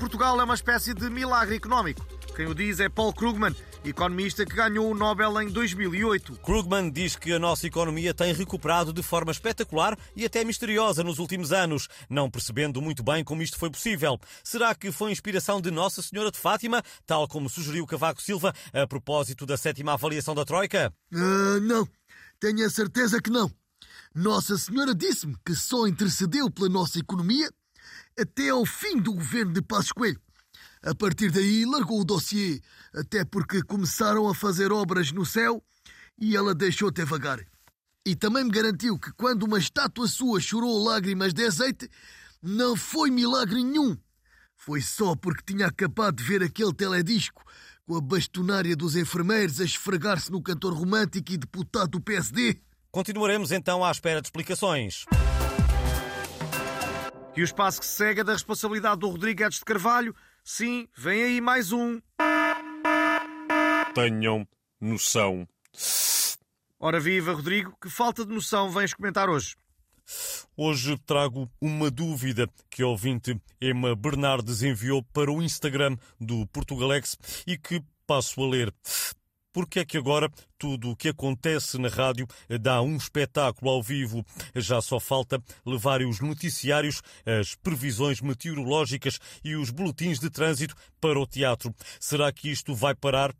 Portugal é uma espécie de milagre económico. Quem o diz é Paul Krugman, economista que ganhou o Nobel em 2008. Krugman diz que a nossa economia tem recuperado de forma espetacular e até misteriosa nos últimos anos, não percebendo muito bem como isto foi possível. Será que foi inspiração de Nossa Senhora de Fátima, tal como sugeriu Cavaco Silva a propósito da sétima avaliação da Troika? Uh, não, tenho a certeza que não. Nossa Senhora disse-me que só intercedeu pela nossa economia até ao fim do governo de Passos Coelho. A partir daí largou o dossiê, até porque começaram a fazer obras no céu e ela deixou-te vagar. E também me garantiu que quando uma estátua sua chorou lágrimas de azeite, não foi milagre nenhum. Foi só porque tinha acabado de ver aquele teledisco com a bastonária dos enfermeiros a esfregar-se no cantor romântico e deputado do PSD. Continuaremos então à espera de explicações. E o espaço que se segue é da responsabilidade do Rodrigo Edes de Carvalho. Sim, vem aí mais um. Tenham noção. Ora viva, Rodrigo, que falta de noção vens comentar hoje? Hoje trago uma dúvida que a ouvinte Emma Bernardes enviou para o Instagram do Portugalex e que passo a ler. Porque é que agora tudo o que acontece na rádio dá um espetáculo ao vivo? Já só falta levar os noticiários, as previsões meteorológicas e os boletins de trânsito para o teatro. Será que isto vai parar?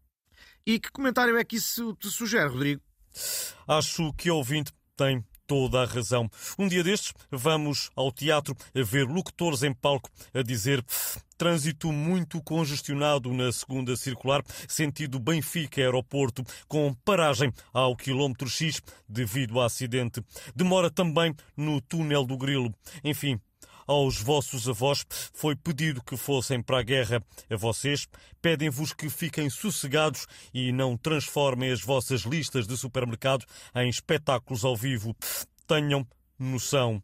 E que comentário é que isso te sugere, Rodrigo? Acho que a ouvinte tem toda a razão. Um dia destes, vamos ao teatro a ver locutores em palco a dizer trânsito muito congestionado na segunda circular, sentido Benfica-Aeroporto, com paragem ao quilómetro X devido ao acidente. Demora também no túnel do Grilo. Enfim, aos vossos avós foi pedido que fossem para a guerra. A vocês pedem-vos que fiquem sossegados e não transformem as vossas listas de supermercado em espetáculos ao vivo. Tenham noção.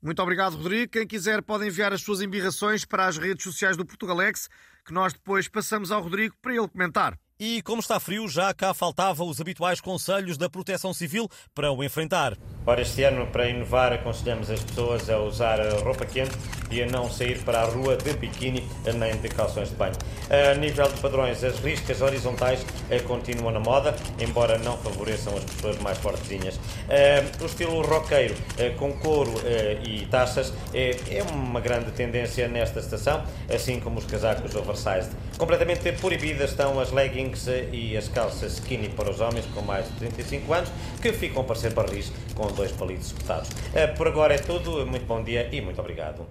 Muito obrigado, Rodrigo. Quem quiser pode enviar as suas embirrações para as redes sociais do Portugalex, que nós depois passamos ao Rodrigo para ele comentar. E como está frio, já cá faltavam os habituais conselhos da Proteção Civil para o enfrentar. Ora, este ano, para inovar, aconselhamos as pessoas a usar roupa quente e a não sair para a rua de biquíni nem de calções de banho. A nível de padrões, as riscas horizontais eh, continuam na moda, embora não favoreçam as pessoas mais fortezinhas. Eh, o estilo roqueiro, eh, com couro e taças, é uma grande tendência nesta estação, assim como os casacos oversized. Completamente proibidas estão as leggings e as calças skinny para os homens com mais de 35 anos, que ficam a parecer barris com dois palitos espetados. Por agora é tudo, muito bom dia e muito obrigado.